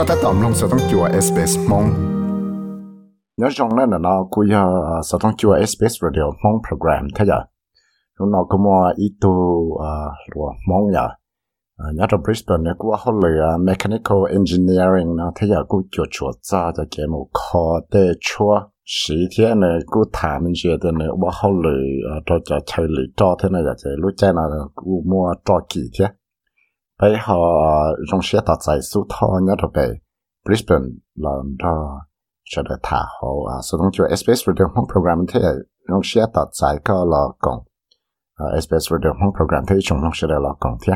ก็ถ้าตอมลงสต้องจัว SBS มงnhớ trong đó là nó cũng giờ sẽต้องจัว SBS radio มง program thế giờ chúng nó có mua ít tu rồi mong giờ nhớ trong Brisbane nó cũng có lựa mechanical engineering nó thế giờ cũng chuột chuột ra cho cái một kho để chua sĩ thế này cũng thả mình chuyện thế này cũng có lựa cho cho chơi lựa cho thế này giờ lúc chơi nào cũng mua cho kỳ thế bây họ trong xe tạo giải số thọ nhớ được về Brisbane là đó cho được thả à số đông cho SBS Radio Home Program thế trong xe tạo giải có là còn SBS Radio Home Program thế trong trong xe là còn thế.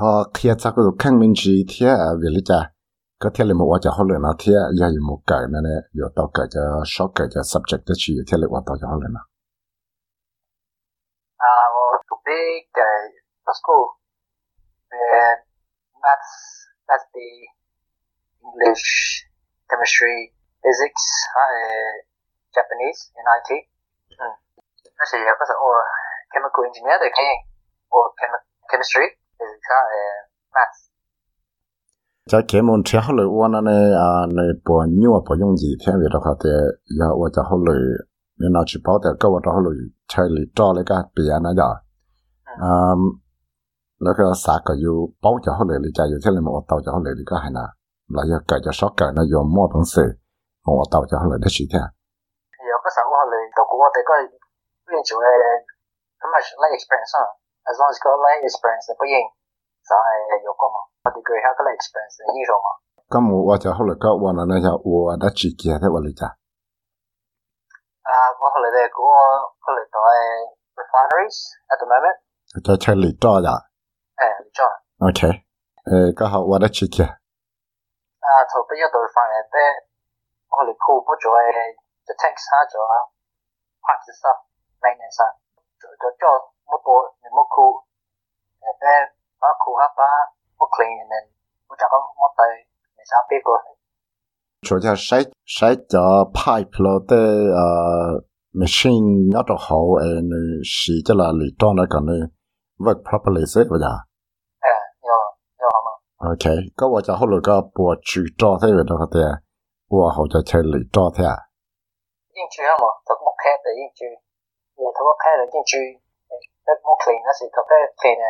Họ kia chắc có khăn minh chỉ thế à, về lý cha có thể là một cho họ lựa thế giờ một cái này này giờ tao cái cho short cái cho subject đó chỉ thế là một tao cho họ lựa à một cái cái school uh, maths, that's the English, chemistry, physics, uh, Japanese in IT. Mm. That's it, because or chemical engineer, the K, or chemi chemistry, physics, uh, maths. cho cái môn theo họ lựa quan này à này bỏ nhiều bỏ dùng gì theo việc đó thì giờ tôi cho họ lựa nên nó chỉ bảo để câu đó họ lựa chơi lựa cho lấy cái bìa nó giờ um แล้วก็สากอยู่เป้าจะเขาเลยเลยใจอยู่ที่เลยมอเตาจะเขาเลยก็ให้นะแล้วยังเกิดจะช็อกเกิดนะยอมมอบังสือมอเตาจะเขาเลยได้ชีแท้ 有个时候我哋读过，我哋嗰边做嘅咁系 like experience 啊，as long as 个 like experience 不应就系有个嘛，我哋佢系个 like experience 应咗嘛。咁我我就后来个我那那就我的自己喺我嚟咋。啊，我后来哋嗰个后来到 refineries at the moment。就出嚟多咋。 诶，嚟咗。 OK，诶，个好我的自己。啊，头边一度 refine 嘅，我哋铺不咗嘅，就 tanks 下咗，parts stuff maintenance 啊，就就做冇多，你冇铺，诶，诶，把铺下把冇 clean，然后冇就讲冇对，你想边个？做只使使咗 pipe 咯，的诶 machine 一度好诶，你试咗啦，嚟当那个你 work properly 先㗎咋。 OK，咁我就後來個播住咗睇嚟到嘅，我好就出嚟咗睇啊。應住啊嘛，就木開就應住，誒，頭個開就應住，誒，冇 clean 嗰時頭個 clean 誒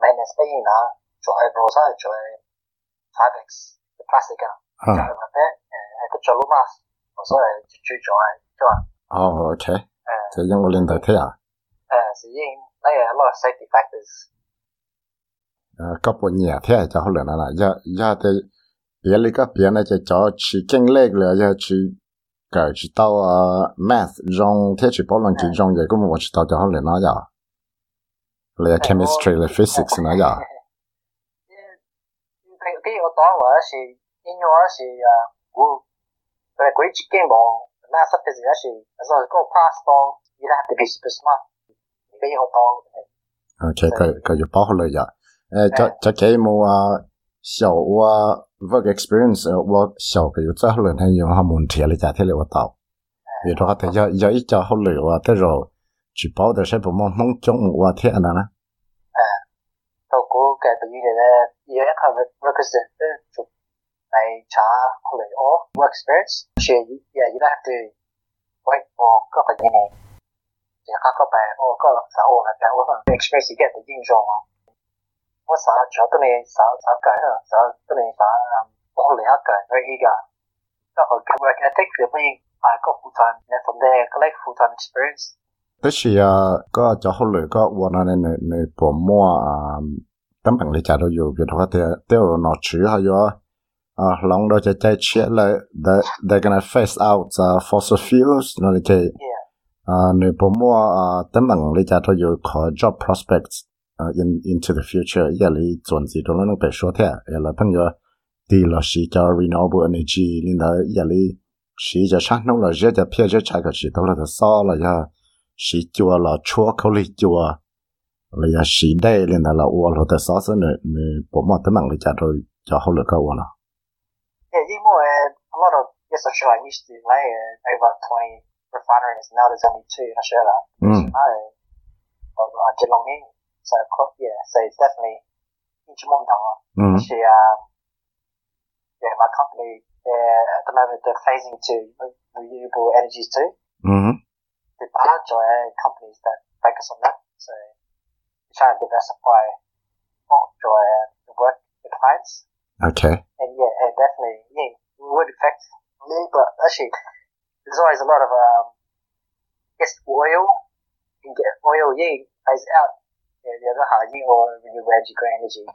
，maintenance 不應啦，做係羅沙做係 fabrics plastic 啊，就係或者誒係個做 mask，所以最做係做啊。哦，OK，誒，就因我領導睇啊。誒，是因那有 a lot of safety factors。 ก็ปวดเหนียแท้จะเขาเหลือนั่นแหละยายาแต่เปียเลยก็เปียนะจะจอชีเก่งเล็กเลยจะชีเกิดชีเต้าอ่า math จงเทชีปอลังจีจงใหญ่ก็มันว่าชีเต้าจะเขาเหลือนั่นจ้ะเลย chemistry เลย physics นะจ้ะ cái yếu tố của nó là in nhau là à gu rồi cái chỉ kiện bộ mà sắp tới là là rồi có pass to you have to be super smart cái yếu tố ok cái cái yếu tố là gì 呀。诶，就就几冇啊，小我 work experience，我小嘅要真系能用下问题嚟解决我到。比如话，佢要要一家好嚟话，得咗去包的是不忙忙中我天啊啦。诶，到嗰嘅对于嘅咧，有一个 requisite 做嚟查好嚟我 work experience，所以也要have to wait for 嗰个嘢嚟，就嗰个俾我嗰个手我嘅俾我可能 experience 嘅嘅应用啊。 我啥主要都你啥啥改啊，啥都你啥我嚟一改佢依家，嗰个 work ethic 嘅不应系个 full time，你 from there collect full time experience。都是啊，个就好嚟个我那你你薄膜啊，根本你家都有，比如话啲啲攞住系有啊，谂到就再切嚟，they they gonna phase out the fossil fuels，那你嘅啊你薄膜啊，根本你家都有可 job prospects。 uh, in into the future ya li chuan chi to lang pe sho the ya la thang ya ti la shi cha renewable energy lin da ya li shi ja shang no la je ja phe je cha ka shi to la sa la ya shi chua la chua ko li chua la ya shi dai lin da la wa lo ta sa sa ne ne po ma ta mang le cha to cha ho le ka wa la yeah you more a lot of yes i'm sure i used to lay over 20 refineries now there's only two in australia mm. so, uh, geelong So yeah, so it's definitely Ichimondawa. Mm-hmm. Mm. She, um, yeah, my company Yeah, at the moment they're phasing to renewable energies too. Mm-hmm. There are uh, companies that focus on that, so we're trying to diversify offshore uh, work with clients. Okay. And yeah, uh, definitely, yeah, it would affect me, but actually, there's always a lot of um, just oil. You can get oil, yeah, pays out Yeah, the other half, you or renewable energy, green energy.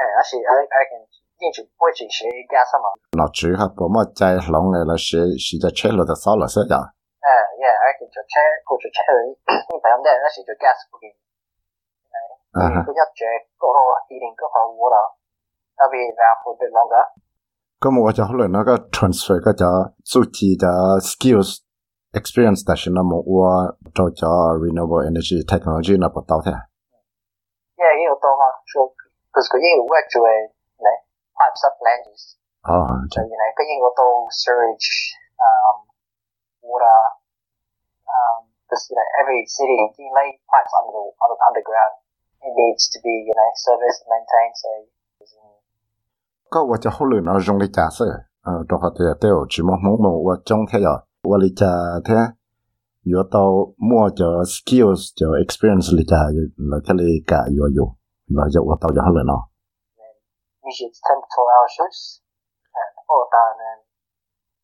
And actually, I, I can, 进去不会去学 gas 嘛。 nó chỉ học bộ mà chạy lòng này là sẽ sẽ cho chết rồi sao là sẽ dạ 诶，yeah，I can 做车，顾住车佢，因为咁啲人咧时做 gas 嗰件，啊哈佢一着嗰个 heating 嗰个 water，that'll be around for a bit longer。 có một cái hồi nó có transfer cái cho chủ chỉ cho skills experience ta shi na mo wa to cha renewable energy technology na pa tao the yeah you to ha. so cuz ko yin wa chu e ne pipes up land is oh so you know ko yin go to surge um water um this you know every city you lay pipes under the under, underground. It needs to be you know serviced maintained so có ว่าจะเขาเลยนะจงเลยจ่าเสอเออตัวเขาเตะเตะจีมองมองว่าจงแค่ยอ và lý trả thế yếu tố mua cho skills cho experience lý trả là cái lý cả yếu yếu là cho và tao cho hồi nó usually it's 10 to 12 hour shifts and all done and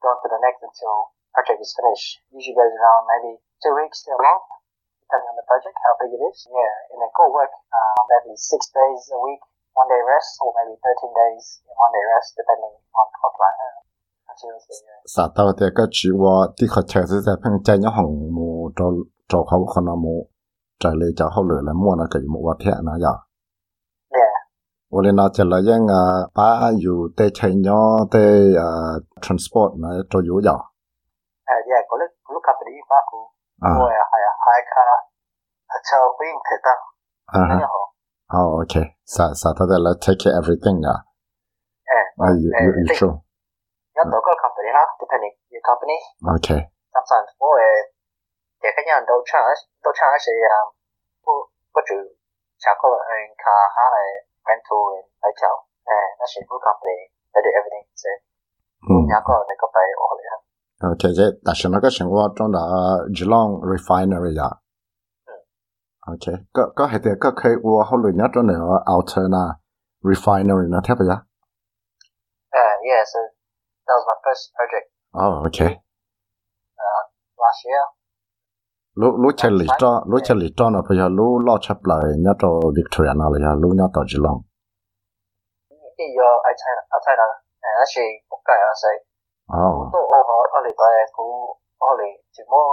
go to the next until project is finished. Usually goes around maybe two weeks to a month, depending on the project, how big it is. Yeah, and then go work um, maybe six days a week, one day rest, or maybe 13 days one day rest, depending on the client. สาตาวเตก็ชีวาที่เขาเชื่อใจเพิ่งใจยของมูจอจอเขาคนะมูใจเลยจะเขาเหลือแล้วมั่วนะก็อยู่มัวเทะนะยาวันนี้เราจะเลยยังอะป้าอยู่เตะชัยยอเตะอ่ารานสปอร์ตนะจะอยู่อย่าเออเดี๋ก็เลยลูกค้าไปดีป้ากูอ่าเฮียเฮียค่ะเช่าวิ่งเถอะตั้งอ่าฮะอ๋อโอเคสาสาตาเตแล้ว take care everything อะเออ you you sure got local company, huh? Depending your company. Okay. Sometimes more thì cái nhân đâu chẳng đâu chẳng là um có có chữ chẳng à, có anh cả ha là rental and hotel. Eh, nó là full company. They do everything. So, ừ. nhà có này có phải ổn đấy ha. Okay, thế ta sẽ nói cái sinh hoạt trong là Geelong refinery à. Okay, có có hệ thống cái của họ luyện nhất trong này ở Altona refinery nó thế bây giờ. Uh, à, yeah, so That was my first project. Oh, okay. Uh, last year. Lu lu chơi lý cho lu chơi lý cho nó bây giờ lu lo chấp lại nhớ cho Victoria nào bây giờ lu nhớ tao chỉ lòng. Bây giờ ai chơi ai chơi là là chỉ bốc cái là gì? Oh. Tôi ở họ ở lại đây cũng ở lại chỉ mua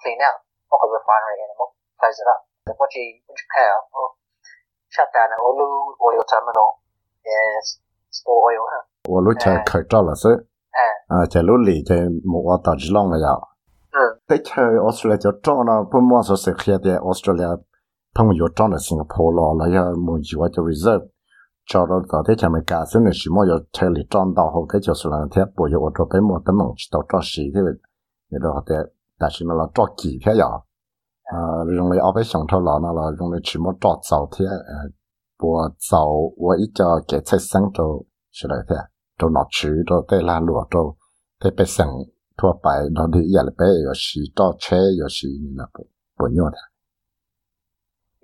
clean out ở cái refinery này close cái gì đó. Tôi chỉ muốn chơi ở shut down ở lu oil terminal. Yes. 我有。我录天来口罩了，是。哎。啊，在录里在木瓦打起浪了呀。嗯。在吃我出来就涨了，不马说是黑的我出来朋，他们又涨了新加坡了，那些木计划就为什找到昨天前面干受的什么，要车里涨到后，他就是那天不要我这边没得梦去到涨十的，你都好在，但是那了几天呀？啊，用来阿排想程了，那了用来起码涨早天，哎。我早我一叫给菜生就是来的，就拿吃就在那路就在北省ทั่白，那里也白有是到车有是那不不用的。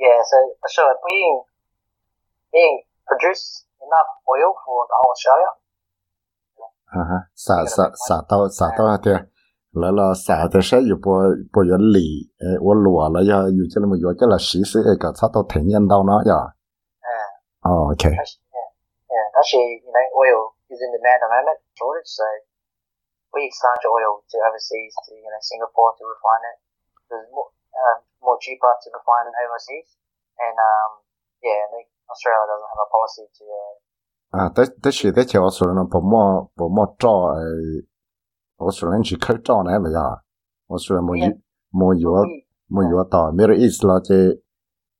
Yes, so being being produce enough oil for Australia. 啊哈，啥啥啥到啥到的。来了三的是一波波要离，哎，我落了要有这那么要这了，其实哎个差到天年到那呀。诶哦 OK yeah yeah 但是 you know oil is in demand at the moment shortage so we exchange oil to overseas to you know Singapore to refine it it's more um, more cheaper to refine it overseas and um yeah I think Australia doesn't have a policy to uh, 啊，但但是在桥上呢，不么不么找呃，我说人去口罩呢不呀？我说没有没有 we 没有到，没有意思了，这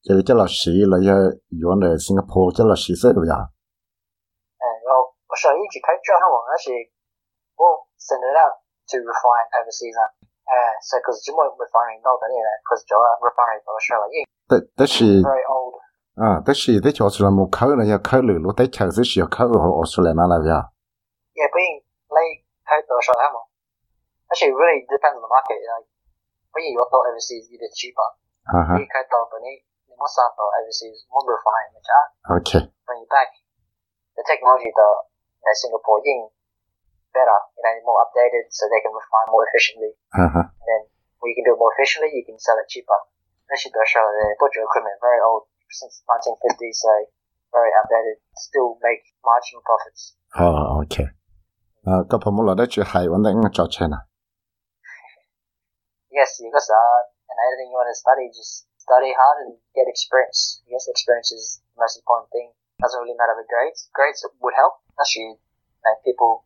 即系接了十一了，要要来新加坡即系十岁，对不对？哎，我我想一起开交通网那，我省得了去 refine overseas 啊。所以可是这么没翻译到这里来，可是叫 refine 到了上了印。但但是。Very old。啊，但是在教出来没考了，要考，我在城市是要考了，我出来哪来的？也不用开多少项，而且因为 depends on market。overseas 一点，开到本地。Most of the overseas, more refined, which are Okay. bring it back. The technology, the in Singapore, being better, you know, more updated, so they can refine more efficiently. Uh-huh. And then when you can do it more efficiently, you can sell it cheaper. Actually, the show the butcher equipment very old since 1950, so very outdated. Still make marginal profits. Oh, okay. Uh, có phải một lần đó chỉ hay vấn đề trò chơi nào? Yes, you guys are, and anything you want to study, just study hard and get experience. Yes, experience is the most important thing. Doesn't really matter the grades. Grades would help. Actually, like people,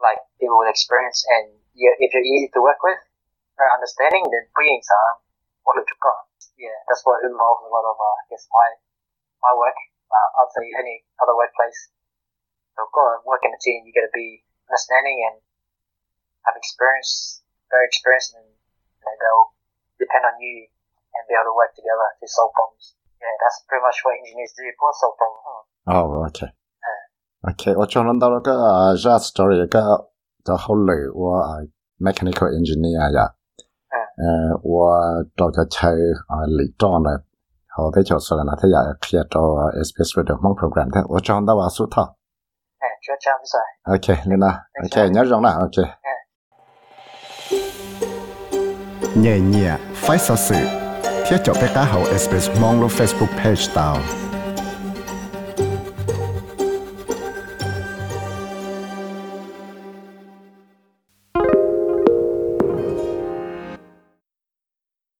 like people with experience, and you, if you're easy to work with, very understanding, then being some what you got. Yeah, that's what involves a lot of, uh, I guess, my my work. Uh, I'd say any other workplace. So, of course, work in a team, you got to be understanding and have experience, very experienced, and you know, they'll depend on you and be able to work together to solve problems. Yeah, that's pretty much what engineers do. For solve problems. Huh? Oh, okay. Okay, 我就谂到了个 j a story 个就后来我 mechanical engineer 呀，呃，我到个车啊里装了，好的就是了，那他也 clear 到 SPS radio 梦 program 的，我找到我苏套。哎，就这样子。 OK，你呢？OK，nhớ rồi nè. OK。 nhẹ nhẹ phải sợ sự ที่จะไปก้าเฮาเอสเปซมองลง